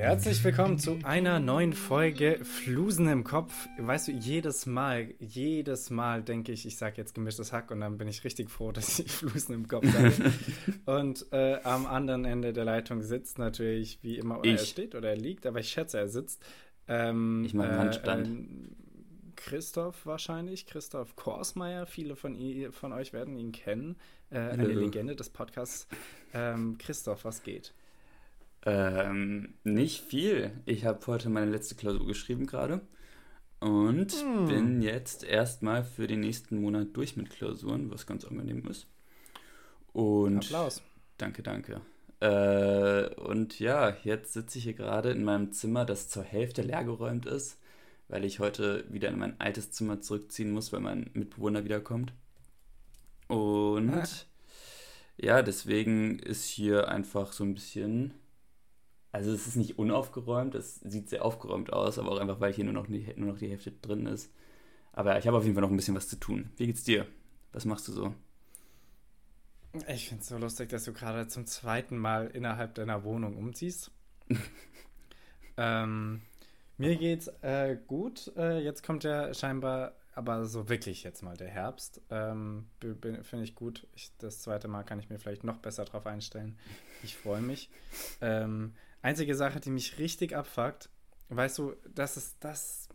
Herzlich willkommen zu einer neuen Folge Flusen im Kopf. Weißt du, jedes Mal, jedes Mal denke ich, ich sage jetzt gemischtes Hack und dann bin ich richtig froh, dass ich Flusen im Kopf habe. und äh, am anderen Ende der Leitung sitzt natürlich wie immer, oder Ich. er steht oder er liegt, aber ich schätze, er sitzt. Ähm, Ich mache Handstand. ähm, Christoph wahrscheinlich, Christoph Korsmeier. Viele von, von euch werden ihn kennen. Äh, eine. Legende des Podcasts. Ähm, Christoph, was geht? Ähm, nicht viel. Ich habe heute meine letzte Klausur geschrieben gerade und Hm. bin jetzt erstmal für den nächsten Monat durch mit Klausuren, was ganz angenehm ist. Und Applaus. danke, danke. Äh, und ja, jetzt sitze ich hier gerade in meinem Zimmer, das zur Hälfte leergeräumt ist, weil ich heute wieder in mein altes Zimmer zurückziehen muss, weil mein Mitbewohner wiederkommt. Und Ah. ja, deswegen ist hier einfach so ein bisschen. Also es ist nicht unaufgeräumt, es sieht sehr aufgeräumt aus, aber auch einfach, weil hier nur noch die, nur noch die Hälfte drin ist. Aber ich habe auf jeden Fall noch ein bisschen was zu tun. Wie geht's dir? Was machst du so? Ich finde es so lustig, dass du gerade zum zweiten Mal innerhalb deiner Wohnung umziehst. ähm, mir geht's äh, gut. Äh, jetzt kommt ja scheinbar, aber so wirklich jetzt mal der Herbst. Ähm, Finde ich gut. Ich, das zweite Mal kann ich mir vielleicht noch besser drauf einstellen. Ich freue mich. Ähm, einzige Sache, die mich richtig abfuckt, weißt du, das ist das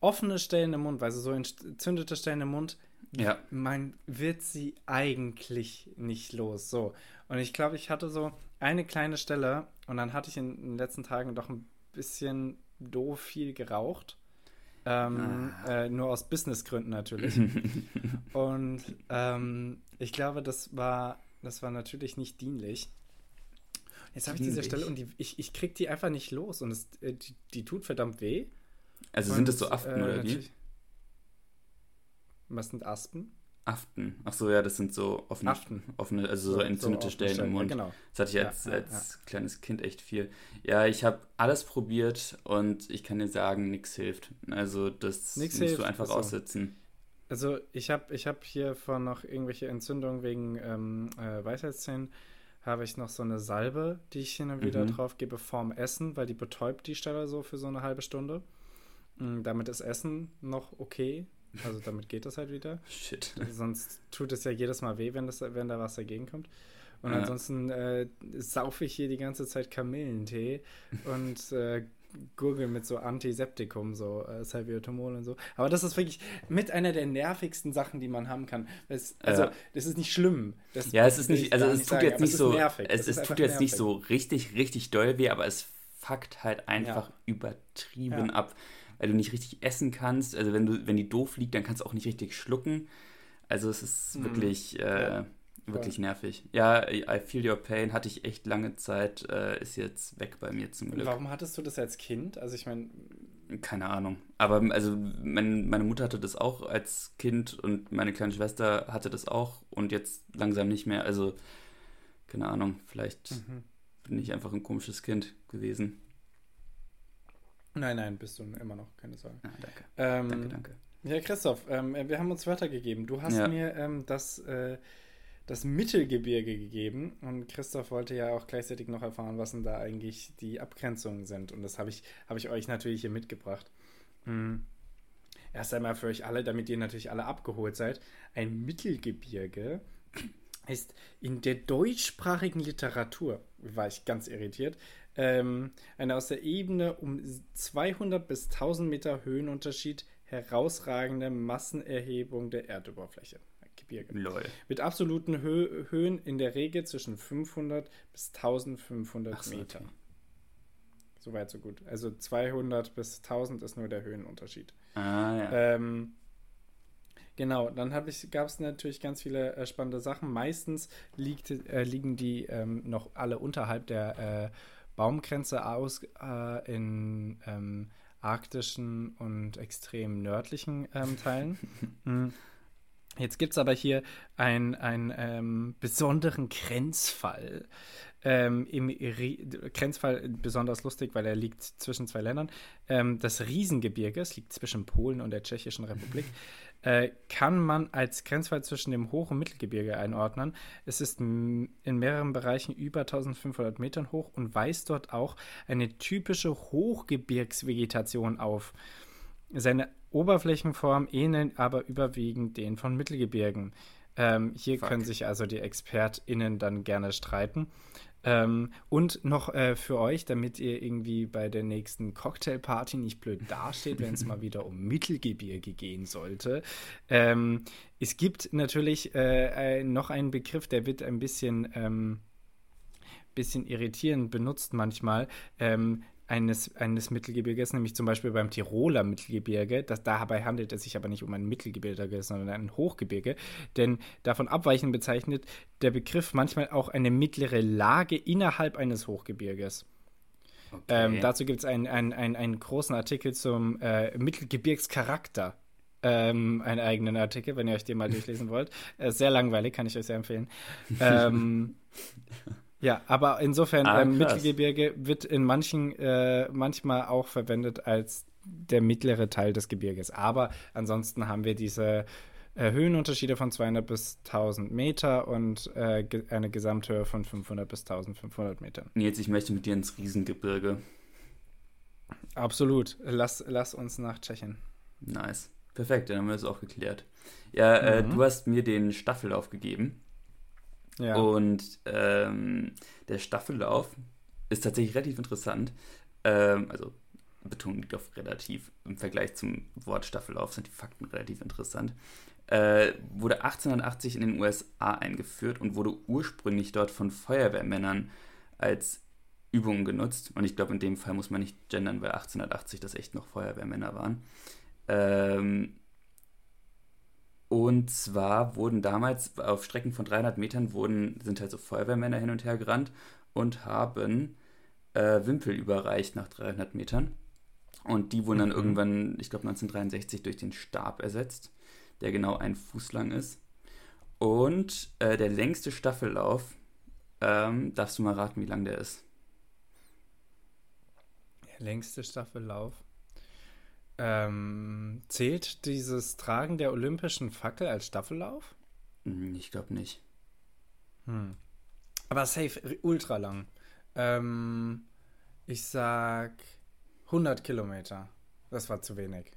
offene Stellen im Mund, du, so entzündete Stellen im Mund, Ja. man wird sie eigentlich nicht los. So. Und ich glaube, ich hatte so eine kleine Stelle und dann hatte ich in den letzten Tagen doch ein bisschen doof viel geraucht. Ähm, äh, nur aus Businessgründen natürlich. und ähm, ich glaube, das war, das war natürlich nicht dienlich. Jetzt habe ich diese Dienlich. Stelle und die, ich, ich krieg die einfach nicht los und es, äh, die, die tut verdammt weh. Also Und, sind das so Aften äh, oder wie? Was sind Aspen? Aften. Ach so, ja, das sind so offene, Aften. offene also so, entzündete offene Stellen im Mund. Ja, genau. Das hatte ich Ja, als, ja, als kleines Kind echt viel. Ja, ich habe alles probiert und ich kann dir sagen, nichts hilft. Also das Nix musst hilft, du einfach ist so. aussitzen. Also ich habe ich hab hier von noch irgendwelche Entzündungen wegen ähm, äh, Weisheitszähnen, habe ich noch so eine Salbe, die ich hin und wieder Mhm. drauf gebe vorm Essen, weil die betäubt die Stelle so für so eine halbe Stunde. Mm, damit ist Essen noch okay. Also damit geht das halt wieder. Shit. Sonst tut es ja jedes Mal weh, wenn, das, wenn da was dagegen kommt. Und Ja. ansonsten äh, saufe ich hier die ganze Zeit Kamillentee und äh, gurgel mit so Antiseptikum, so äh, Salbutamol und so. Aber das ist wirklich mit einer der nervigsten Sachen, die man haben kann. Es, also, Ja. das ist nicht schlimm. Das Ja, es ist nicht, ich also es tut sagen, jetzt nicht so, nervig. es, ist es tut jetzt nicht so richtig, richtig doll weh, aber es fuckt halt einfach Ja. übertrieben Ja. ab, weil du nicht richtig essen kannst. Also wenn du, wenn die doof liegt, dann kannst du auch nicht richtig schlucken. Also es ist Mhm. wirklich, äh. Wirklich nervig. Ja, I feel your pain hatte ich echt lange Zeit, äh, ist jetzt weg bei mir zum Glück. Warum hattest du das als Kind? Also ich meine, Keine Ahnung. Aber also mein, meine Mutter hatte das auch als Kind und meine kleine Schwester hatte das auch und jetzt langsam nicht mehr. Also keine Ahnung, vielleicht Mhm. bin ich einfach ein komisches Kind gewesen. nein, nein, bist du immer noch, keine Sorge. Ja, danke. Ähm, Danke, danke. Ja, Christoph, ähm, wir haben uns Wörter gegeben. Du hast Ja. mir ähm, das, äh, das Mittelgebirge gegeben und Christoph wollte ja auch gleichzeitig noch erfahren, was denn da eigentlich die Abgrenzungen sind. Und das habe ich, hab ich euch natürlich hier mitgebracht. Hm. Erst einmal für euch alle, damit ihr natürlich alle abgeholt seid. Ein Mittelgebirge ist in der deutschsprachigen Literatur, war ich ganz irritiert, ähm, eine aus der Ebene um 200 bis 1000 Meter Höhenunterschied herausragende Massenerhebung der Erdoberfläche. Gebirge. Lol. Mit absoluten Hö Höhen in der Regel zwischen 500 bis 1500 Ach so, Meter. okay. Soweit, so gut. Also 200 bis 1000 ist nur der Höhenunterschied. Ah ja. Ähm, genau, dann gab es natürlich ganz viele äh, spannende Sachen. Meistens liegt, äh, liegen die ähm, noch alle unterhalb der äh, Baumgrenze aus äh, in ähm, arktischen und extrem nördlichen ähm, Teilen. Jetzt gibt es aber hier einen ähm, besonderen Grenzfall. Ähm, Im Ri- Grenzfall besonders lustig, weil er liegt zwischen zwei Ländern. Ähm, das Riesengebirge, es liegt zwischen Polen und der Tschechischen Republik. äh, kann man als Grenzfall zwischen dem Hoch- und Mittelgebirge einordnen. Es ist in mehreren Bereichen über 1500 Metern hoch und weist dort auch eine typische Hochgebirgsvegetation auf. Seine Oberflächenform ähneln aber überwiegend den von Mittelgebirgen. Ähm, hier Fuck. können sich also die ExpertInnen dann gerne streiten. Ähm, und noch äh, für euch, damit ihr irgendwie bei der nächsten Cocktailparty nicht blöd dasteht, wenn es mal wieder um Mittelgebirge gehen sollte. Ähm, es gibt natürlich äh, noch einen Begriff, der wird ein bisschen, ähm, bisschen irritierend benutzt manchmal. Eines, eines Mittelgebirges, nämlich zum Beispiel beim Tiroler Mittelgebirge. Das, dabei handelt es sich aber nicht um ein Mittelgebirge, sondern ein Hochgebirge. Denn davon abweichend bezeichnet der Begriff manchmal auch eine mittlere Lage innerhalb eines Hochgebirges. Okay. Ähm, dazu gibt es einen, einen, einen, einen großen Artikel zum äh, Mittelgebirgscharakter. Ähm, einen eigenen Artikel, wenn ihr euch den mal durchlesen wollt. Äh, sehr langweilig, kann ich euch sehr empfehlen. ähm, Ja, aber insofern, ah, ähm, Mittelgebirge wird in manchen, äh, manchmal auch verwendet als der mittlere Teil des Gebirges. Aber ansonsten haben wir diese äh, Höhenunterschiede von 200 bis 1000 Meter und äh, ge eine Gesamthöhe von 500 bis 1500 Metern. Nils, ich möchte mit dir ins Riesengebirge. Absolut. Lass, lass uns nach Tschechien. Nice. Perfekt, dann haben wir das auch geklärt. Ja, äh, mhm. du hast mir den Staffellauf gegeben. Ja. Und ähm, der Staffellauf ist tatsächlich relativ interessant. Ähm, also liegt auf relativ. Im Vergleich zum Wort Staffellauf sind die Fakten relativ interessant. Äh, wurde 1880 in den USA eingeführt und wurde ursprünglich dort von Feuerwehrmännern als Übung genutzt. Und ich glaube, in dem Fall muss man nicht gendern, weil 1880 das echt noch Feuerwehrmänner waren. Ähm, und zwar wurden damals auf Strecken von 300 Metern wurden, sind halt so Feuerwehrmänner hin und her gerannt und haben äh, Wimpel überreicht nach 300 Metern. Und die wurden dann mhm. irgendwann, ich glaube 1963, durch den Stab ersetzt, der genau ein Fuß lang ist. Und äh, der längste Staffellauf, ähm, darfst du mal raten, wie lang der ist? Der längste Staffellauf? Ähm, zählt dieses Tragen der olympischen Fackel als Staffellauf? Hm, ich glaube nicht. Hm. Aber safe, ultra lang. Ähm, ich sag 100 Kilometer. Das war zu wenig.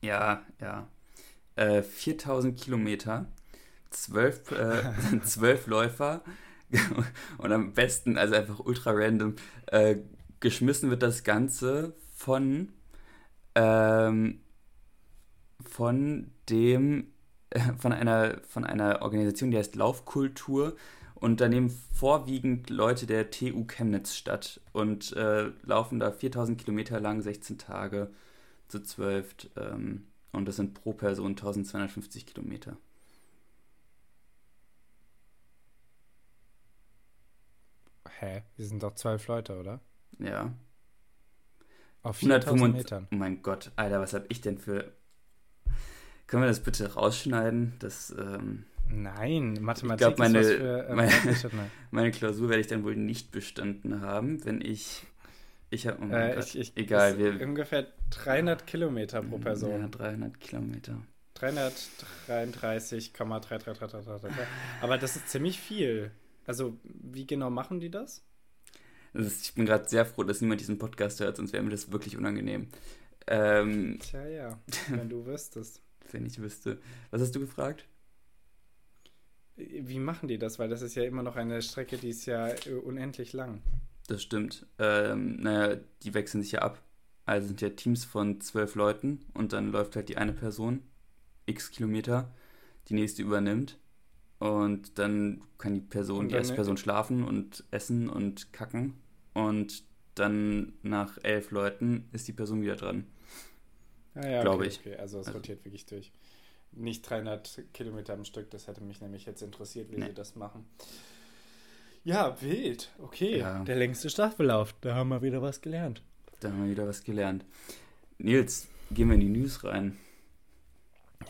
Ja, ja. Äh, 4000 Kilometer, 12, äh, 12 Läufer und am besten, also einfach ultra random, äh, geschmissen wird das Ganze von ähm, von dem, von einer, von einer Organisation, die heißt Laufkultur. Und da nehmen vorwiegend Leute der TU Chemnitz statt und äh, laufen da 4000 Kilometer lang, 16 Tage zu 12. Ähm, und das sind pro Person 1250 Kilometer. Hä? Wir sind doch zwölf Leute, oder? Ja. Auf 105 Metern. Oh mein Gott, Alter, was hab ich denn für. Können wir das bitte rausschneiden? Das, ähm, Nein, Mathematik ich glaub, meine, ist für, äh, meine, meine, Klausur werde ich dann wohl nicht bestanden haben, wenn ich. Ich habe. Oh äh, ich, ich, Egal. Wir, ungefähr 300 Kilometer pro Person. Ja, 300 Kilometer. 333,33333. Aber das ist ziemlich viel. Also, wie genau machen die das? Ist, ich bin gerade sehr froh, dass niemand diesen Podcast hört, sonst wäre mir das wirklich unangenehm. Ähm, Tja, ja, wenn du wüsstest. wenn ich wüsste. Was hast du gefragt? Wie machen die das? Weil das ist ja immer noch eine Strecke, die ist ja äh, unendlich lang. Das stimmt. Ähm, naja, die wechseln sich ja ab. Also sind ja Teams von zwölf Leuten und dann läuft halt die eine Person x Kilometer, die nächste übernimmt und dann kann die Person, die erste Person schlafen und essen und kacken und dann nach elf Leuten ist die Person wieder dran. Ah, ja, Glaube okay, ich. Okay. Also es also. rotiert wirklich durch. Nicht 300 Kilometer am Stück, das hätte mich nämlich jetzt interessiert, wie nee. sie das machen. Ja, wild. Okay, ja. der längste Staffellauf. Da haben wir wieder was gelernt. Da haben wir wieder was gelernt. Nils, gehen wir in die News rein.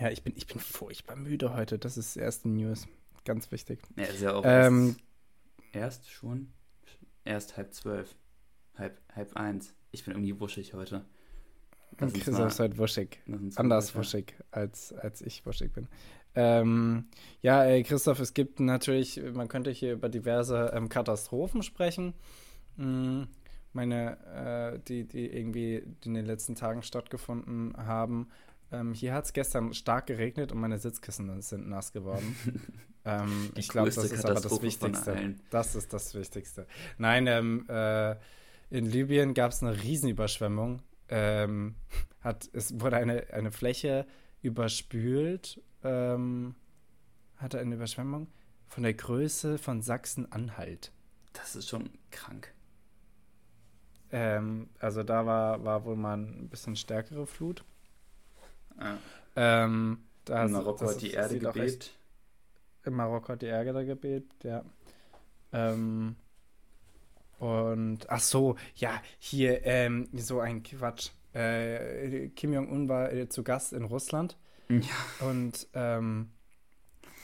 Ja, ich bin, ich bin furchtbar müde heute. Das ist das erste News. Ganz wichtig. Ja, ist ja auch ähm, erst schon Erst halb zwölf. Halb, halb eins. Ich bin irgendwie wuschig heute. Christoph ist halt wuschig. Anders wuschig, als, als ich wuschig bin. Ähm, ja, äh, Christoph, es gibt natürlich, man könnte hier über diverse ähm, Katastrophen sprechen. Mhm. Meine, äh, die, die irgendwie in den letzten Tagen stattgefunden haben. Ähm, hier hat es gestern stark geregnet und meine Sitzkissen sind nass geworden. ähm, ich glaube, das ist aber das Wichtigste. Das ist das Wichtigste. Nein, ähm, äh, in Libyen gab es eine Riesenüberschwemmung. Ähm, hat, es wurde eine, eine Fläche überspült ähm, hatte eine Überschwemmung von der Größe von Sachsen-Anhalt. Das ist schon krank. Ähm, also da war, war wohl mal ein bisschen stärkere Flut. Ah. Ähm, da in Marokko hat die Erde gebebt. In Marokko hat die Erde gebebt, ja. Ähm, und ach so, ja, hier ähm, so ein Quatsch. Äh, Kim Jong-un war äh, zu Gast in Russland ja. Und ähm,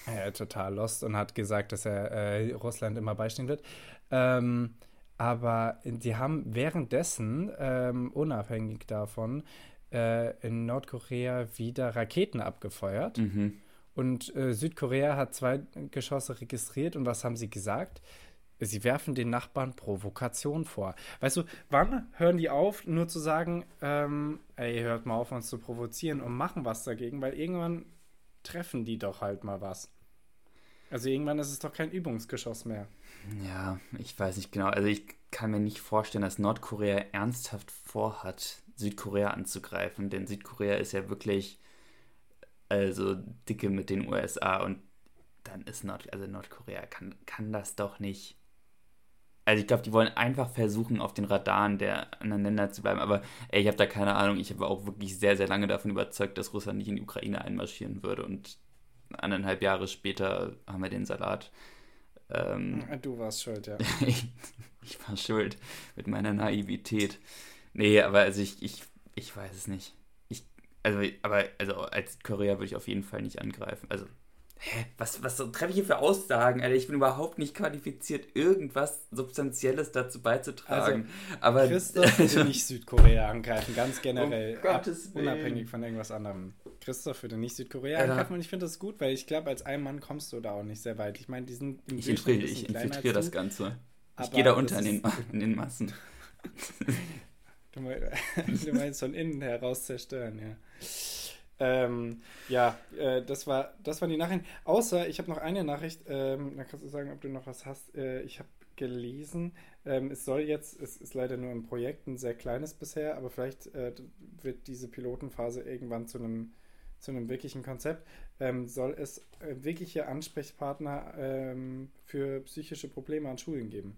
er total lost und hat gesagt, dass er äh, Russland immer beistehen wird. Ähm, aber die haben währenddessen, ähm, unabhängig davon, äh, in Nordkorea wieder Raketen abgefeuert. Mhm. Und äh, Südkorea hat zwei Geschosse registriert. Und was haben sie gesagt? Sie werfen den Nachbarn Provokation vor. Weißt du, wann hören die auf, nur zu sagen, ähm, ey, hört mal auf, uns zu provozieren und machen was dagegen, weil irgendwann treffen die doch halt mal was. Also irgendwann ist es doch kein Übungsgeschoss mehr. Ja, ich weiß nicht genau. Also ich kann mir nicht vorstellen, dass Nordkorea ernsthaft vorhat, Südkorea anzugreifen, denn Südkorea ist ja wirklich also dicke mit den USA und dann ist Nord, also Nordkorea kann, kann das doch nicht also ich glaube, die wollen einfach versuchen, auf den Radaren der anderen Länder zu bleiben. Aber ey, ich habe da keine Ahnung. Ich habe auch wirklich sehr, sehr lange davon überzeugt, dass Russland nicht in die Ukraine einmarschieren würde. Und anderthalb Jahre später haben wir den Salat. Ähm, du warst schuld, ja. ich, ich, war schuld mit meiner Naivität. Nee, aber also ich, ich, ich weiß es nicht. Also, aber also als Korea würde ich auf jeden Fall nicht angreifen. Also Hä? Was, was treffe ich hier für Aussagen, Alter? Ich bin überhaupt nicht qualifiziert, irgendwas Substanzielles dazu beizutragen. Also, Aber Christoph würde nicht Südkorea angreifen, ganz generell. Um ab, unabhängig von irgendwas anderem. Christoph würde nicht Südkorea ja. angreifen und ich finde das gut, weil ich glaube, als ein Mann kommst du da auch nicht sehr weit. Ich meine, die sind Ich infiltriere, ich infiltriere das Ganze. Ich gehe da unter in den, in den Massen. du, meinst von innen heraus zerstören, ja. Ähm, ja, äh, das, war, das waren die Nachrichten. Außer, ich habe noch eine Nachricht, ähm, da kannst du sagen, ob du noch was hast. Äh, ich habe gelesen, ähm, es soll jetzt, es ist leider nur ein Projekt, ein sehr kleines bisher, aber vielleicht äh, wird diese Pilotenphase irgendwann zu einem zu einem wirklichen Konzept, ähm, soll es äh, wirkliche Ansprechpartner ähm, für psychische Probleme an Schulen geben.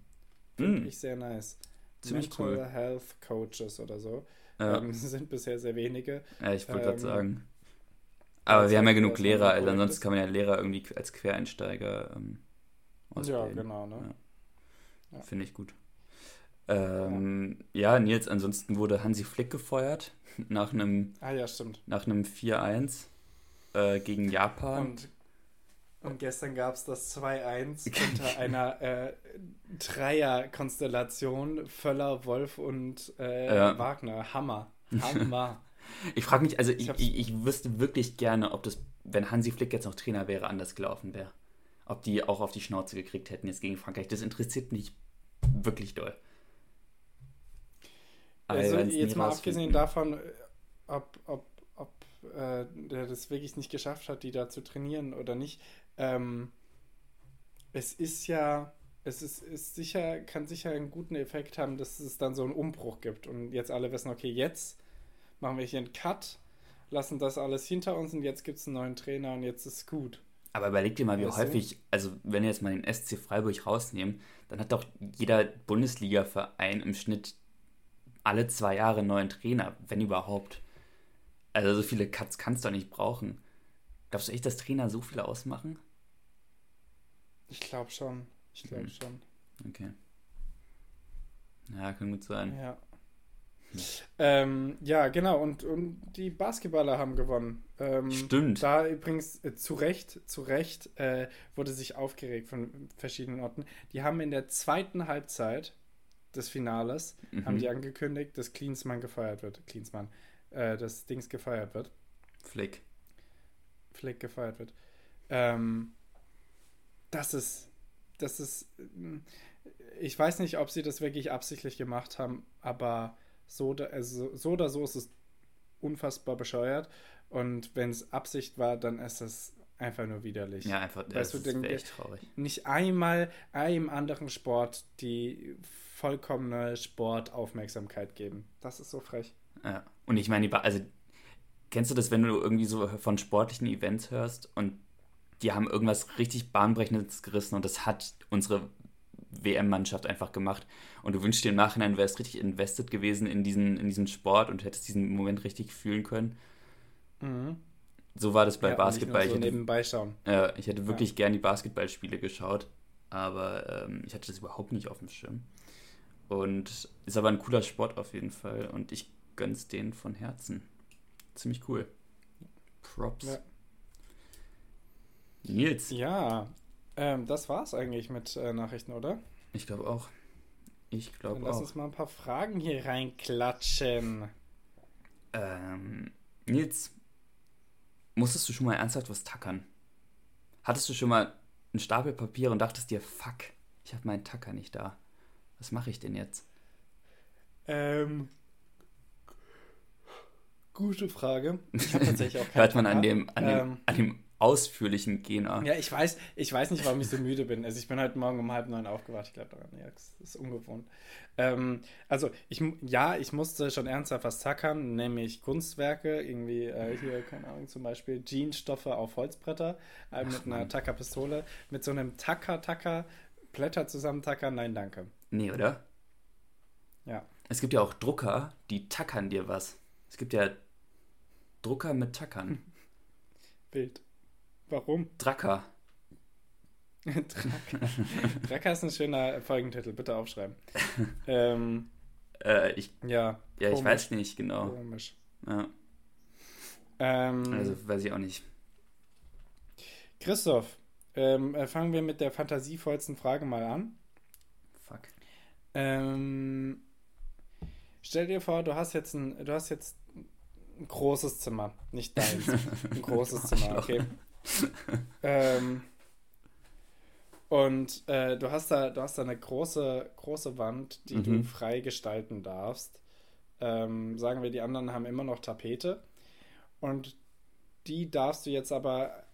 Finde mm. ich sehr nice. Ziemlich Mental cool. Health Coaches oder so. Ja. Ähm, sind bisher sehr wenige. Ja, ich wollte gerade ähm, sagen. Aber wir haben ja genug Lehrer, also ansonsten kann man ja Lehrer irgendwie als Quereinsteiger ähm, ausbilden. Ja, genau, ne? Ja. Ja. Finde ich gut. Ähm, ja. ja. Nils, ansonsten wurde Hansi Flick gefeuert nach einem, ah, ja, stimmt. Nach einem 4-1 äh, gegen Japan. Und, und gestern gab es das 2-1 unter einer äh, Dreier-Konstellation Völler, Wolf und äh, Wagner. Hammer. Hammer. Ich frage mich, also ich, ich, ich, wüsste wirklich gerne, ob das, wenn Hansi Flick jetzt noch Trainer wäre, anders gelaufen wäre. Ob die auch auf die Schnauze gekriegt hätten jetzt gegen Frankreich. Das interessiert mich wirklich doll. Also jetzt mal abgesehen davon, ob, ob, ob äh, der das wirklich nicht geschafft hat, die da zu trainieren oder nicht. Ähm, es ist ja, es ist, ist sicher, kann sicher einen guten Effekt haben, dass es dann so einen Umbruch gibt und jetzt alle wissen, okay, jetzt machen wir hier einen Cut, lassen das alles hinter uns und jetzt gibt es einen neuen Trainer und jetzt ist es gut. Aber überleg dir mal, wie weißt häufig, also wenn wir jetzt mal den SC Freiburg rausnehmen, dann hat doch jeder Bundesliga-Verein im Schnitt alle zwei Jahre einen neuen Trainer, wenn überhaupt. Also so viele Cuts kannst du doch nicht brauchen. Glaubst du echt, dass Trainer so viele ausmachen? Ich glaube schon. Ich glaube mhm. schon. Okay. Ja, kann gut sein. Ja. Ähm, ja, genau. Und, und die Basketballer haben gewonnen. Ähm, Stimmt. Da übrigens äh, zu Recht, zu Recht äh, wurde sich aufgeregt von verschiedenen Orten. Die haben in der zweiten Halbzeit des Finales mhm. haben die angekündigt, dass Klinsmann gefeuert wird. Klinsmann. äh, des Dings gefeiert wird. Flick. Flick gefeiert wird. Ähm, das ist, das ist, ich weiß nicht, ob sie das wirklich absichtlich gemacht haben, aber so, also, so oder so ist es unfassbar bescheuert. Und wenn es Absicht war, dann ist es einfach nur widerlich. Ja, einfach, weißt das du, ist echt traurig. Nicht einmal einem anderen Sport die vollkommene Sportaufmerksamkeit geben. Das ist so frech. Ja. Und ich meine, also kennst du das, wenn du irgendwie so von sportlichen Events hörst und die haben irgendwas richtig bahnbrechendes gerissen und das hat unsere WM-Mannschaft einfach gemacht. Und du wünschst dir im Nachhinein, du wärst richtig invested gewesen in diesen, in diesen Sport und hättest diesen Moment richtig fühlen können. Mhm. So war das bei Ja, Basketball. So ich, hätte, äh, ich hätte wirklich gern die Basketballspiele geschaut, aber ähm, ich hatte das überhaupt nicht auf dem Schirm. Und ist aber ein cooler Sport auf jeden Fall und ich gönn's denen von Herzen. Ziemlich cool. Props. Ja. Nils, Ja, ähm, das war's eigentlich mit äh, Nachrichten, oder? ich glaube auch. Ich glaube lass auch. uns mal ein paar Fragen hier reinklatschen. Ähm, Nils, musstest du schon mal ernsthaft was tackern? Hattest du schon mal einen Stapel Papier und dachtest dir, fuck, ich habe meinen Tacker nicht da. Was mache ich denn jetzt? Ähm, gute Frage. Ich habe tatsächlich auch keinen Hört man an dem, an dem, Ähm, an dem ausführlichen Gena. Ja, ich weiß, ich weiß nicht, warum ich so müde bin. Also ich bin heute Morgen um halb neun aufgewacht. Ich glaube daran, ja, das ist ungewohnt. Ähm, also ich, ja, ich musste schon ernsthaft was tackern, nämlich Kunstwerke, irgendwie äh, hier, keine Ahnung, zum Beispiel Jeansstoffe auf Holzbretter äh, mit einer Mann. Tackerpistole, mit so einem Tacker-Tacker, Blätter zusammentackern, nein, danke. Nee, oder? Ja. Es gibt ja auch Drucker, die tackern dir was. Es gibt ja Drucker mit Tackern. Bild. Warum? Dracker. Dracker. Dracker ist ein schöner Folgentitel, bitte aufschreiben. ähm, Äh, ich, ja. ja, ich weiß nicht genau. Komisch. Ja, Ähm, also weiß ich auch nicht. Christoph, ähm, äh, fangen wir mit der fantasievollsten Frage mal an. Fuck. Ähm, stell dir vor, du hast jetzt ein, du hast jetzt ein großes Zimmer, nicht deins, ein großes Zimmer, okay. ähm, und äh, du hast da, du hast da eine große, große Wand, die du Mhm. frei gestalten darfst. Ähm, sagen wir, die anderen haben immer noch Tapete. Und die darfst du jetzt aber,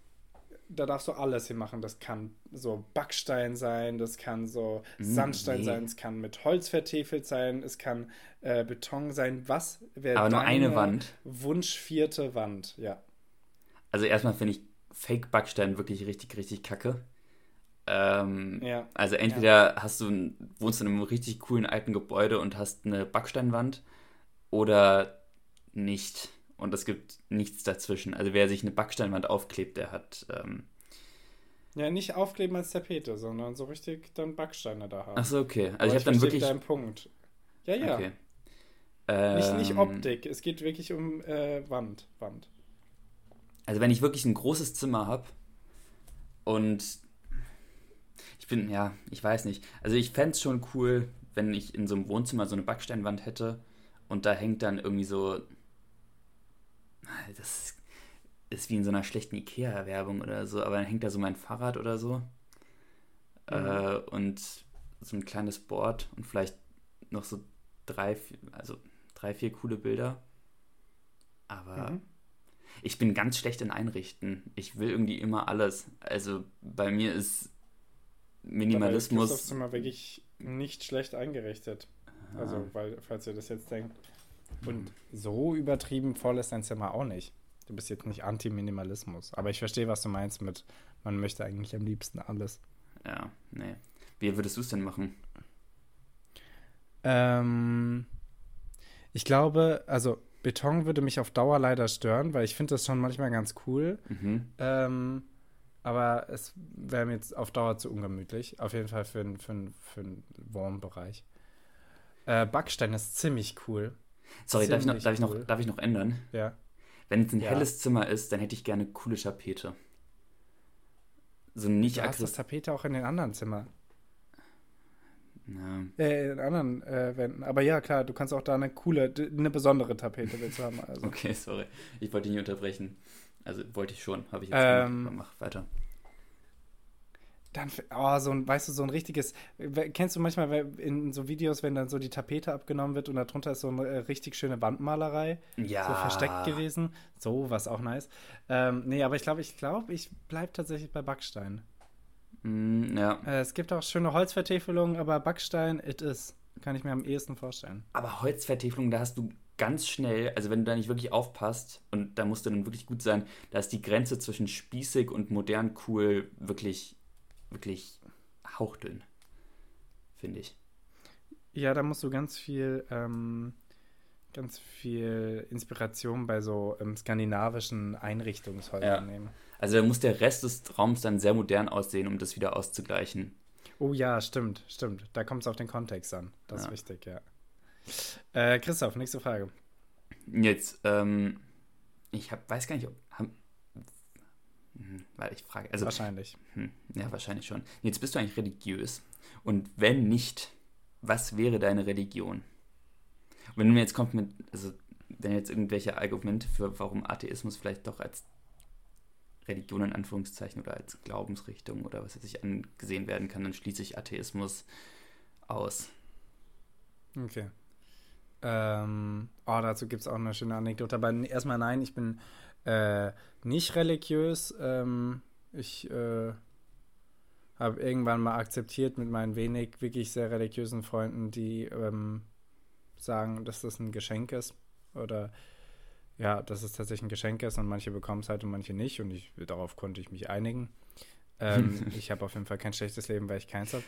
da darfst du alles hinmachen. Das kann so Backstein sein, das kann so Mm, Sandstein nee. sein, es kann mit Holz vertefelt sein, es kann äh, Beton sein. Was wäre Aber nur eine Wand. Wunsch vierte Wand? Ja. Also erstmal finde ich Fake-Backstein wirklich richtig, richtig kacke. Ähm, Ja. Also entweder hast du ein, wohnst in einem richtig coolen alten Gebäude und hast eine Backsteinwand oder nicht. Und es gibt nichts dazwischen. Also wer sich eine Backsteinwand aufklebt, der hat. Ähm, Ja, nicht aufkleben als Tapete, sondern so richtig dann Backsteine da haben. ach so, okay. Aber Also ich habe dann wirklich. deinen Punkt. Ja, ja. Okay. Nicht, nicht Ähm, Optik, es geht wirklich um äh, Wand. Wand. Also wenn ich wirklich ein großes Zimmer habe und ich bin, ja, ich weiß nicht. Also ich fände es schon cool, wenn ich in so einem Wohnzimmer so eine Backsteinwand hätte und da hängt dann irgendwie so, das ist wie in so einer schlechten Ikea-Werbung oder so, aber dann hängt da so mein Fahrrad oder so äh, und so ein kleines Board und vielleicht noch so drei, vier- also drei, vier coole Bilder. Aber Mhm. Ich bin ganz schlecht in Einrichten. Ich will irgendwie immer alles. Also bei mir ist Dabei ist Minimalismus. Zimmer wirklich nicht schlecht eingerichtet. Also, weil, falls ihr das jetzt denkt. Und so übertrieben voll ist dein Zimmer auch nicht. Du bist jetzt nicht Anti-Minimalismus. Aber ich verstehe, was du meinst mit, man möchte eigentlich am liebsten alles. Ja, nee. Wie würdest du es denn machen? Ähm, ich glaube, also Beton würde mich auf Dauer leider stören, weil ich finde das schon manchmal ganz cool. Mhm. Ähm, aber es wäre mir jetzt auf Dauer zu ungemütlich. Auf jeden Fall für, einen- für, für einen Warm-Bereich. Äh, Backstein ist ziemlich cool. Sorry, darf ich, noch, Ziemlich darf, ich noch, darf ich noch ändern? Ja. Wenn es ein Ja. helles Zimmer ist, dann hätte ich gerne coole Tapete. So nicht hast das aggressiv. Tapete auch in den anderen Zimmern. Ja. Äh, in anderen äh, Wänden. Aber ja, klar, du kannst auch da eine coole, eine besondere Tapete willst haben. Also. Okay, sorry. Ich wollte dich nicht unterbrechen. Also wollte ich schon, habe ich jetzt Ähm, gemacht. Mach weiter. Dann, oh, so ein, weißt du, so ein richtiges, kennst du manchmal in so Videos, wenn dann so die Tapete abgenommen wird und darunter ist so eine äh, richtig schöne Wandmalerei, Ja. so versteckt gewesen, so, was auch nice. Ähm, nee, aber ich glaube, ich glaube, ich bleib tatsächlich bei Backstein. Mm, ja. Äh, es gibt auch schöne Holzvertäfelungen, aber Backstein, it is. Kann ich mir am ehesten vorstellen. Aber Holzvertäfelung, da hast du ganz schnell, also wenn du da nicht wirklich aufpasst, und da musst du dann wirklich gut sein, da ist die Grenze zwischen spießig und modern cool wirklich, wirklich hauchdünn. Finde ich. Ja, da musst du ganz viel, ähm, ganz viel Inspiration bei so ähm, skandinavischen Einrichtungshäusern Ja. nehmen. Also da muss der Rest des Raums dann sehr modern aussehen, um das wieder auszugleichen. Oh ja, stimmt, stimmt. Da kommt es auf den Kontext an. Das Ja. ist wichtig, ja. Äh, Christoph, nächste Frage. Jetzt, ähm, ich hab, weiß gar nicht, ob. Haben, hm, weil ich frage, also Wahrscheinlich. Hm, ja, wahrscheinlich schon. Jetzt bist du eigentlich religiös. Und wenn nicht, was wäre deine Religion? Wenn mir jetzt kommt mit, also wenn jetzt irgendwelche Argumente für warum Atheismus vielleicht doch als Religion in Anführungszeichen oder als Glaubensrichtung oder was weiß ich angesehen werden kann, dann schließe ich Atheismus aus. Okay. Ähm, oh, dazu gibt es auch eine schöne Anekdote. Aber erstmal nein, ich bin äh, nicht religiös. Ähm, ich äh, habe irgendwann mal akzeptiert mit meinen wenig, wirklich sehr religiösen Freunden, die ähm, sagen, dass das ein Geschenk ist. Oder ja, dass es tatsächlich ein Geschenk ist und manche bekommen es halt und manche nicht. Und ich, darauf konnte ich mich einigen. Ähm, ich habe auf jeden Fall kein schlechtes Leben, weil ich keins habe.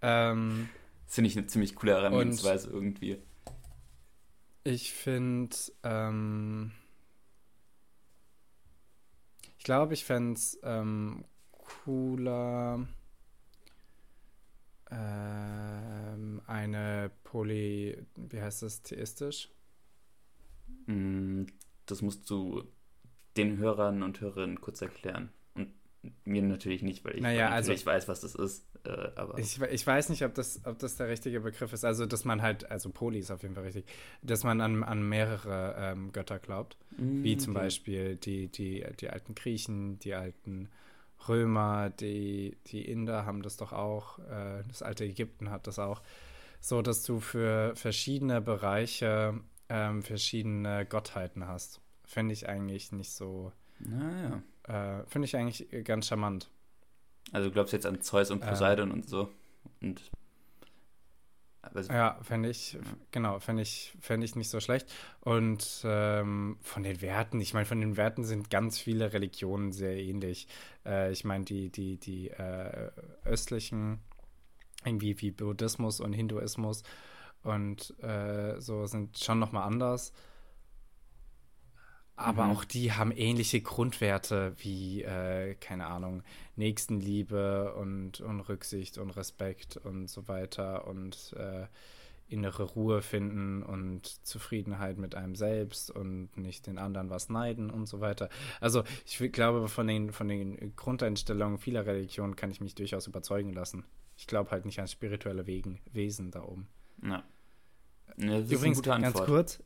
Ähm, Das finde ich eine ziemlich coole Herangehensweise irgendwie. Ich finde, ähm, ich glaube, ich fände es ähm, cooler, ähm, eine Poly, wie heißt das, theistisch? Mm, Das musst du den Hörern und Hörerinnen kurz erklären. Und mir natürlich nicht, weil ich Naja, natürlich weiß, was das ist. Äh, aber Ich, ich weiß nicht, ob das, ob das der richtige Begriff ist. Also, dass man halt, also Poly ist auf jeden Fall richtig, dass man an, an mehrere ähm, Götter glaubt. Mm, Wie zum okay. Beispiel die, die, die alten Griechen, die alten Römer, die, die Inder haben das doch auch, äh, das alte Ägypten hat das auch. So, dass du für verschiedene Bereiche ähm, verschiedene Gottheiten hast. Finde ich eigentlich nicht so, Naja. äh, finde ich eigentlich ganz charmant. Also du glaubst jetzt an Zeus und Ähm. Poseidon und so. Und es- Ja, fände ich, genau, fände ich, fänd ich nicht so schlecht. Und ähm, von den Werten, ich meine, von den Werten sind ganz viele Religionen sehr ähnlich. Äh, ich meine, die, die, die äh, östlichen, irgendwie wie Buddhismus und Hinduismus und äh, so sind schon nochmal anders. Aber Mhm. auch die haben ähnliche Grundwerte wie, äh, keine Ahnung, Nächstenliebe und, und Rücksicht und Respekt und so weiter und äh, innere Ruhe finden und Zufriedenheit mit einem selbst und nicht den anderen was neiden und so weiter. Also ich glaube, von den, von den Grundeinstellungen vieler Religionen kann ich mich durchaus überzeugen lassen. Ich glaube halt nicht an spirituelle Wegen, Wesen da oben. ja. Ja, das ist Übrigens, eine gute ganz Antwort. kurz,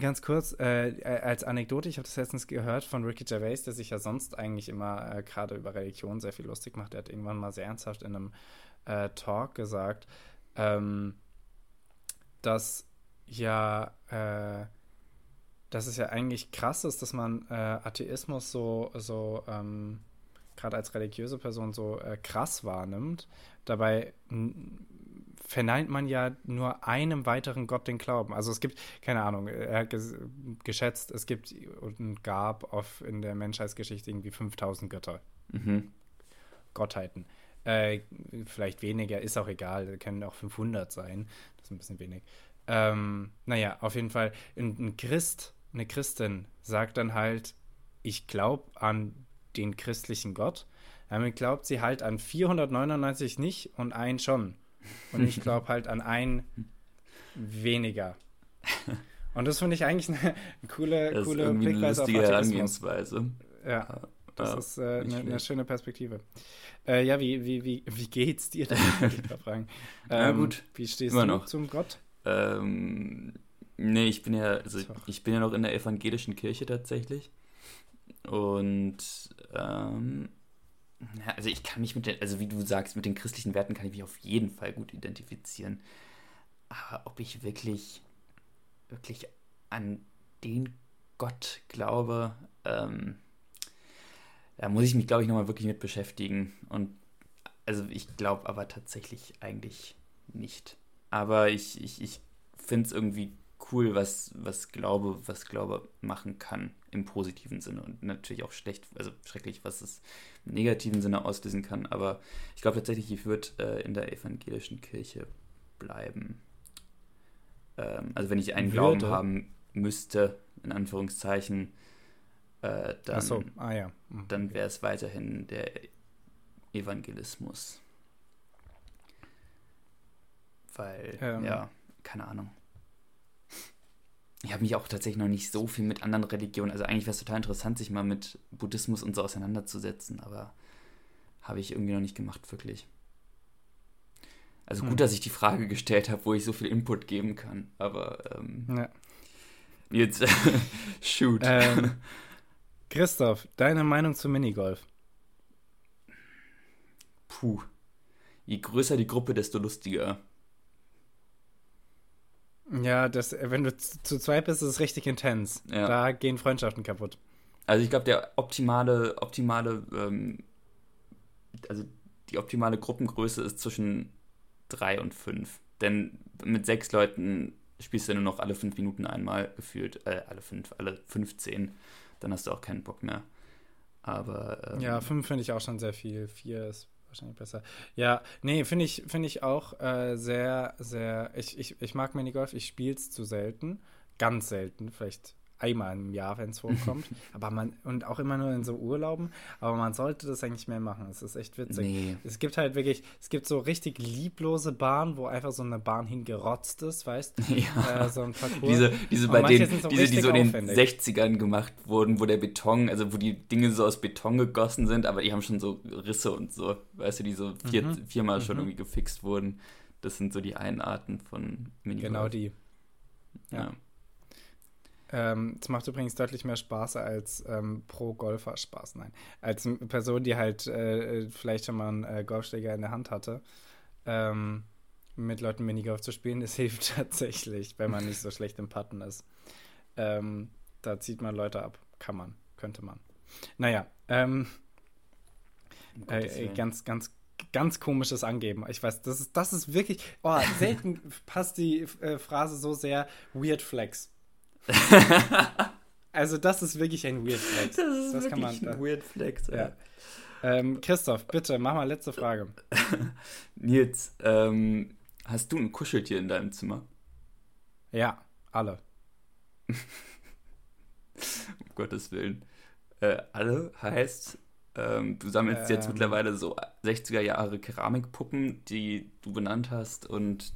ganz kurz, äh, äh, als Anekdote, ich habe das letztens gehört von Ricky Gervais, der sich ja sonst eigentlich immer äh, gerade über Religion sehr viel lustig macht. Er hat irgendwann mal sehr ernsthaft in einem äh, Talk gesagt, ähm, dass ja, äh, dass es ja eigentlich krass ist, dass man äh, Atheismus so, so ähm, gerade als religiöse Person so krass wahrnimmt. Dabei verneint man ja nur einem weiteren Gott den Glauben. Also es gibt, keine Ahnung, er hat ges geschätzt, es gibt und gab auf, in der Menschheitsgeschichte irgendwie 5000 Götter, Mhm. Gottheiten. Äh, vielleicht weniger, ist auch egal, können auch 500 sein, das ist ein bisschen wenig. Ähm, naja, auf jeden Fall, ein, ein Christ, eine Christin sagt dann halt, ich glaube an den christlichen Gott. Damit glaubt sie halt an 499 nicht und einen schon. Und ich glaube halt an einen weniger. Und das finde ich eigentlich eine coole, Das coole eine Blickweise auf. Herangehensweise. Ja. Das ja, ist eine äh, ne schöne Perspektive. Äh, ja, wie, wie, wie, wie geht's dir denn? ich fragen. Ähm, ja, gut. Wie stehst Immer du noch. zum Gott? Ähm, nee, ich bin ja, also ich bin ja noch in der evangelischen Kirche tatsächlich. Und ähm, also ich kann mich mit den, also wie du sagst, mit den christlichen Werten kann ich mich auf jeden Fall gut identifizieren. Aber ob ich wirklich, wirklich an den Gott glaube, ähm, da muss ich mich, glaube ich, nochmal wirklich mit beschäftigen. Und also ich glaube aber tatsächlich eigentlich nicht. Aber ich, ich, ich finde es irgendwie cool, was, was Glaube, was Glaube machen kann im positiven Sinne und natürlich auch schlecht, also schrecklich, was es im negativen Sinne auslösen kann. Aber ich glaube tatsächlich, ich würde äh, in der evangelischen Kirche bleiben. Ähm, also wenn ich einen würde. Glauben haben müsste, in Anführungszeichen, äh, dann, so. ah, ja. mhm. dann wäre es weiterhin der Evangelismus. Weil, ähm. ja, keine Ahnung. Ich habe mich auch tatsächlich noch nicht so viel mit anderen Religionen, also eigentlich wäre es total interessant, sich mal mit Buddhismus und so auseinanderzusetzen, aber habe ich irgendwie noch nicht gemacht, wirklich. Also gut, hm. dass ich die Frage gestellt habe, wo ich so viel Input geben kann, aber ähm, ja. jetzt shoot. Ähm, Christoph, deine Meinung zum Minigolf? Puh. Je größer die Gruppe, desto lustiger. Ja, das, wenn du zu zweit bist, ist es richtig intens. Ja. Da gehen Freundschaften kaputt. Also ich glaube, der optimale, optimale, ähm, also die optimale Gruppengröße ist zwischen drei und fünf. Denn mit sechs Leuten spielst du nur noch alle fünf Minuten einmal gefühlt, äh, alle fünf, alle 15. Dann hast du auch keinen Bock mehr. Aber. Ähm, ja, fünf finde ich auch schon sehr viel. Vier ist wahrscheinlich besser. Ja, nee, finde ich, find ich auch äh, sehr, sehr. Ich, ich, ich mag Minigolf, ich spiele es zu selten. Ganz selten, vielleicht einmal im Jahr, wenn es vorkommt. aber man, und auch immer nur in so Urlauben. Aber man sollte das eigentlich mehr machen. Es ist echt witzig. Nee. Es gibt halt wirklich, es gibt so richtig lieblose Bahnen, wo einfach so eine Bahn hingerotzt ist, weißt du? Ja. Äh, so ein Parcours. Diese, diese bei denen, so diese, die so in den 60ern gemacht wurden, wo der Beton, also wo die Dinge so aus Beton gegossen sind, aber die haben schon so Risse und so, weißt du, die so vier, mhm. viermal mhm. schon irgendwie gefixt wurden. Das sind so die Einarten von Minigolf. Genau die. ja. ja. Ähm, es macht übrigens deutlich mehr Spaß als ähm, Pro-Golfer Spaß, nein. Als Person, die halt äh, vielleicht schon mal einen äh, Golfschläger in der Hand hatte, ähm, mit Leuten Minigolf zu spielen, das hilft tatsächlich, wenn man nicht so schlecht im Putten ist. Ähm, da zieht man Leute ab. Kann man, könnte man. Naja, ähm, äh, ganz, ganz, ganz komisches Angeben. Ich weiß, das ist, das ist wirklich, oh, selten passt die äh, Phrase so sehr Weird Flex. also das ist wirklich ein Weird Flex. Das ist das wirklich man, ein Weird Flex. Ja. Ähm, Christoph, bitte, mach mal letzte Frage. Nils, ähm, hast du ein Kuscheltier in deinem Zimmer? Ja, alle. um Gottes Willen. Äh, alle heißt, ähm, du sammelst jetzt ähm. mittlerweile so 60er Jahre Keramikpuppen, die du benannt hast und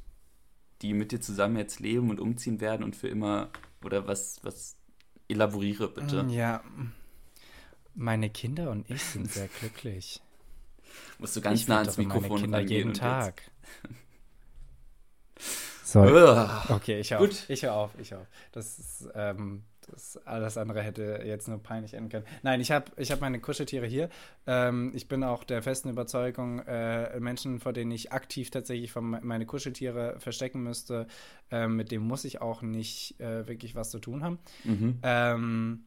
die mit dir zusammen jetzt leben und umziehen werden und für immer oder was, was elaboriere bitte. Mm, ja. Meine Kinder und ich sind sehr glücklich. Musst du ganz ich nah ans Mikrofon meine Kinder jeden Tag. so. Okay, ich hör auf. Ich hör auf. Ich hör auf. Das ist, ähm, das alles andere hätte jetzt nur peinlich enden können. Nein, ich habe ich hab meine Kuscheltiere hier. Ähm, ich bin auch der festen Überzeugung, äh, Menschen, vor denen ich aktiv tatsächlich meine Kuscheltiere verstecken müsste, äh, mit dem muss ich auch nicht äh, wirklich was zu tun haben. Mhm. Ähm,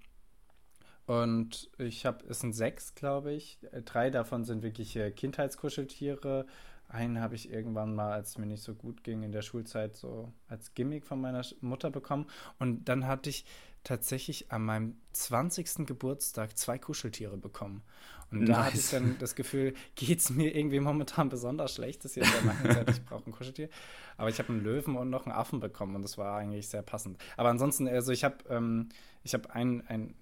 und ich habe, es sind sechs, glaube ich. Drei davon sind wirkliche Kindheitskuscheltiere. Einen habe ich irgendwann mal, als es mir nicht so gut ging in der Schulzeit, so als Gimmick von meiner Mutter bekommen. Und dann hatte ich tatsächlich an meinem 20. Geburtstag zwei Kuscheltiere bekommen. Und nice. da hatte ich dann das Gefühl, geht es mir irgendwie momentan besonders schlecht. Das ist jetzt Zeit, ich brauche ein Kuscheltier. Aber ich habe einen Löwen und noch einen Affen bekommen und das war eigentlich sehr passend. Aber ansonsten, also ich habe ähm, ich habe ein, ein,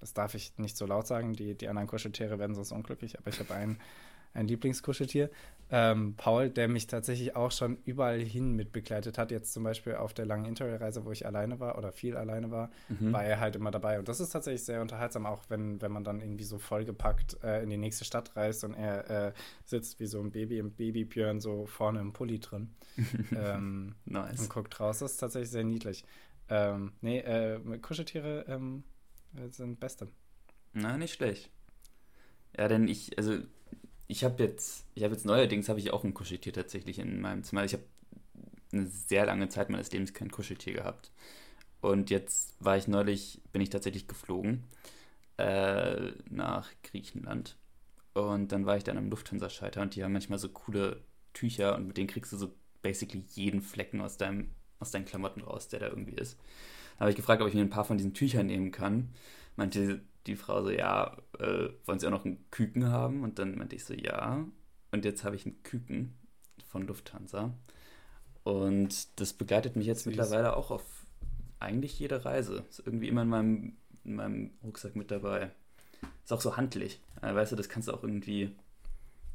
das darf ich nicht so laut sagen, die, die anderen Kuscheltiere werden sonst unglücklich, aber ich habe ein ein Lieblingskuscheltier. Ähm, Paul, der mich tatsächlich auch schon überall hin mit begleitet hat, jetzt zum Beispiel auf der langen Interrail-Reise, wo ich alleine war oder viel alleine war, mhm. war er halt immer dabei. Und das ist tatsächlich sehr unterhaltsam, auch wenn, wenn man dann irgendwie so vollgepackt äh, in die nächste Stadt reist und er äh, sitzt wie so ein Baby im Babybjörn so vorne im Pulli drin ähm, nice. und guckt raus. Das ist tatsächlich sehr niedlich. Ähm, nee, äh, Kuscheltiere ähm, sind Beste. Na, nicht schlecht. Ja, denn ich, also ich habe jetzt, ich habe jetzt neuerdings habe ich auch ein Kuscheltier tatsächlich in meinem Zimmer. Ich habe eine sehr lange Zeit meines Lebens kein Kuscheltier gehabt. Und jetzt war ich neulich, bin ich tatsächlich geflogen äh, nach Griechenland. Und dann war ich dann am Lufthansa-Schalter und die haben manchmal so coole Tücher und mit denen kriegst du so basically jeden Flecken aus, deinem, aus deinen Klamotten raus, der da irgendwie ist. Da habe ich gefragt, ob ich mir ein paar von diesen Tüchern nehmen kann. Meinte die Frau so, ja, äh, wollen Sie auch noch einen Küken haben? Und dann meinte ich so, ja. Und jetzt habe ich einen Küken von Lufthansa. Und das begleitet mich jetzt Süß. mittlerweile auch auf eigentlich jede Reise. Ist irgendwie immer in meinem, in meinem Rucksack mit dabei. Ist auch so handlich. Äh, weißt du, das kannst du auch irgendwie.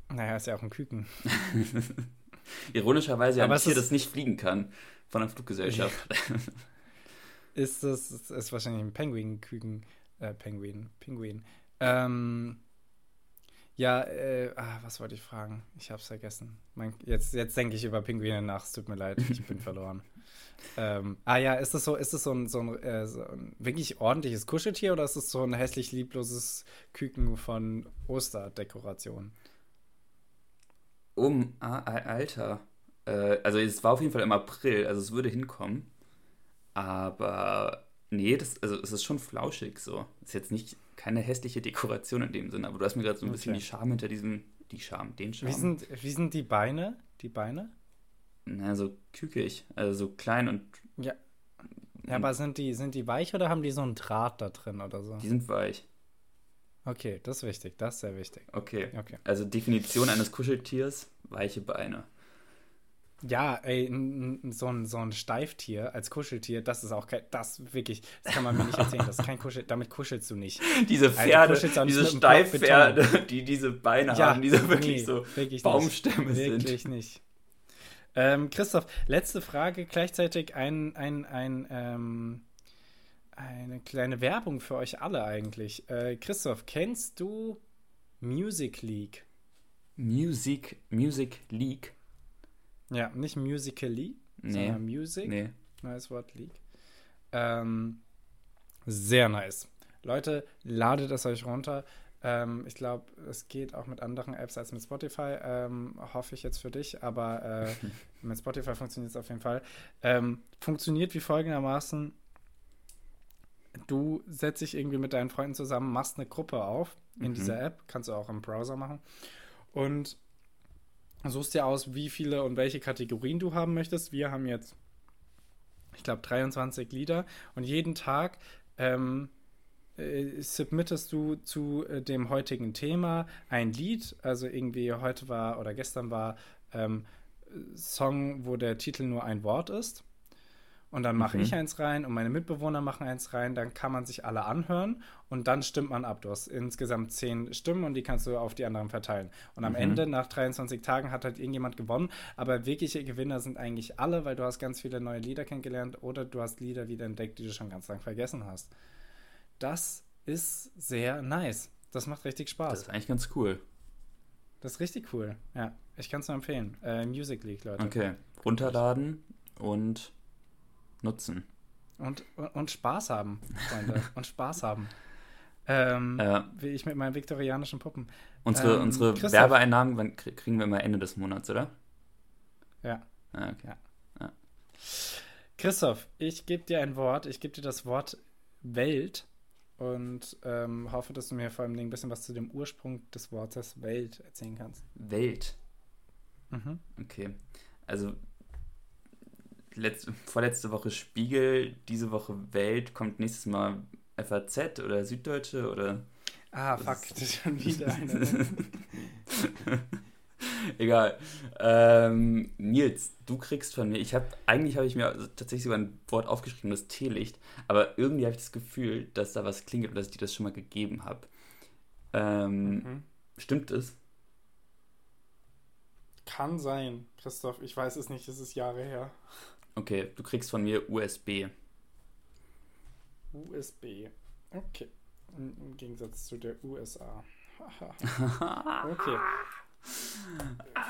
Naja, ist ja auch ein Küken. Ironischerweise ein Tier, das nicht fliegen kann von der Fluggesellschaft. ist das ist wahrscheinlich ein Penguin-Küken. Äh, Penguin. Pinguin. Ähm, ja, äh, ah, was wollte ich fragen? Ich habe es vergessen. Mein, jetzt jetzt denke ich über Pinguine nach. Es tut mir leid, ich bin verloren. Ähm, ah ja, ist das so, ist das so ein, so ein, äh, so ein wirklich ordentliches Kuscheltier oder ist es so ein hässlich liebloses Küken von Osterdekoration? Um, ah, Alter. Äh, also es war auf jeden Fall im April, also es würde hinkommen. Aber Nee, das, also es ist schon flauschig so. Ist jetzt nicht keine hässliche Dekoration in dem Sinne, aber du hast mir gerade so ein okay. bisschen die Scham hinter diesem, die Scham, den Scham. Wie sind, wie sind die Beine? Die Beine? Na, so kükig, also so klein und. Ja. Ja, aber sind die, sind die weich oder haben die so einen Draht da drin oder so? Die sind weich. Okay, das ist wichtig, das ist sehr wichtig. Okay. okay. Also Definition eines Kuscheltiers, weiche Beine. Ja, ey, so ein, so ein Steiftier als Kuscheltier, das ist auch kein, das wirklich, das kann man mir nicht erzählen, das ist kein Kuschel, damit kuschelst du nicht. Diese also Pferde, also diese Steifpferde, die diese Beine ja, haben, die so wirklich nee, so wirklich Baumstämme nicht. sind. Wirklich nicht. Ähm, Christoph, letzte Frage, gleichzeitig ein, ein, ein, ähm, eine kleine Werbung für euch alle eigentlich. Äh, Christoph, kennst du Music League? Music, Music League? Ja, nicht Musically, nee. sondern Music. Nee. Neues Wort, League. Ähm, sehr nice. Leute, ladet es euch runter. Ähm, ich glaube, es geht auch mit anderen Apps als mit Spotify. Ähm, hoffe ich jetzt für dich, aber äh, mit Spotify funktioniert es auf jeden Fall. Ähm, funktioniert wie folgendermaßen: Du setzt dich irgendwie mit deinen Freunden zusammen, machst eine Gruppe auf in mhm. dieser App, kannst du auch im Browser machen. Und suchst dir aus, wie viele und welche Kategorien du haben möchtest. Wir haben jetzt, ich glaube, 23 Lieder und jeden Tag ähm, äh, submittest du zu äh, dem heutigen Thema ein Lied. Also irgendwie heute war oder gestern war ähm, Song, wo der Titel nur ein Wort ist. Und dann mache mhm. ich eins rein und meine Mitbewohner machen eins rein. Dann kann man sich alle anhören und dann stimmt man ab. Du hast insgesamt zehn Stimmen und die kannst du auf die anderen verteilen. Und am mhm. Ende, nach 23 Tagen, hat halt irgendjemand gewonnen. Aber wirkliche Gewinner sind eigentlich alle, weil du hast ganz viele neue Lieder kennengelernt oder du hast Lieder wieder entdeckt, die du schon ganz lang vergessen hast. Das ist sehr nice. Das macht richtig Spaß. Das ist eigentlich ganz cool. Das ist richtig cool. Ja, ich kann es nur empfehlen. Äh, Music League, Leute. Okay, runterladen und nutzen. Und, und Spaß haben, Freunde. und Spaß haben. Ähm, ja. Wie ich mit meinen viktorianischen Puppen. Unsere, ähm, unsere Werbeeinnahmen kriegen wir immer Ende des Monats, oder? Ja. Ah, okay. Ja. ja. Christoph, ich gebe dir ein Wort. Ich gebe dir das Wort Welt und ähm, hoffe, dass du mir vor allem ein bisschen was zu dem Ursprung des Wortes Welt erzählen kannst. Welt. Mhm. Okay. Also letzte, vorletzte Woche Spiegel, diese Woche Welt, kommt nächstes Mal FAZ oder Süddeutsche oder. Ah, fuck, das ist schon wieder eine. Egal. Ähm, Nils, du kriegst von mir, ich habe, eigentlich habe ich mir tatsächlich sogar ein Wort aufgeschrieben, das Teelicht, aber irgendwie habe ich das Gefühl, dass da was klingelt und dass ich dir das schon mal gegeben habe. Ähm, mhm. Stimmt es? Kann sein, Christoph. Ich weiß es nicht, es ist Jahre her. Okay, du kriegst von mir USB. USB. Okay. Im Gegensatz zu der USA. okay.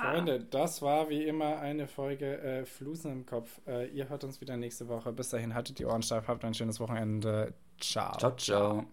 Freunde, das war wie immer eine Folge äh, Flusen im Kopf. Äh, ihr hört uns wieder nächste Woche. Bis dahin, haltet die Ohren steif, habt ein schönes Wochenende. Ciao. Ciao, ciao.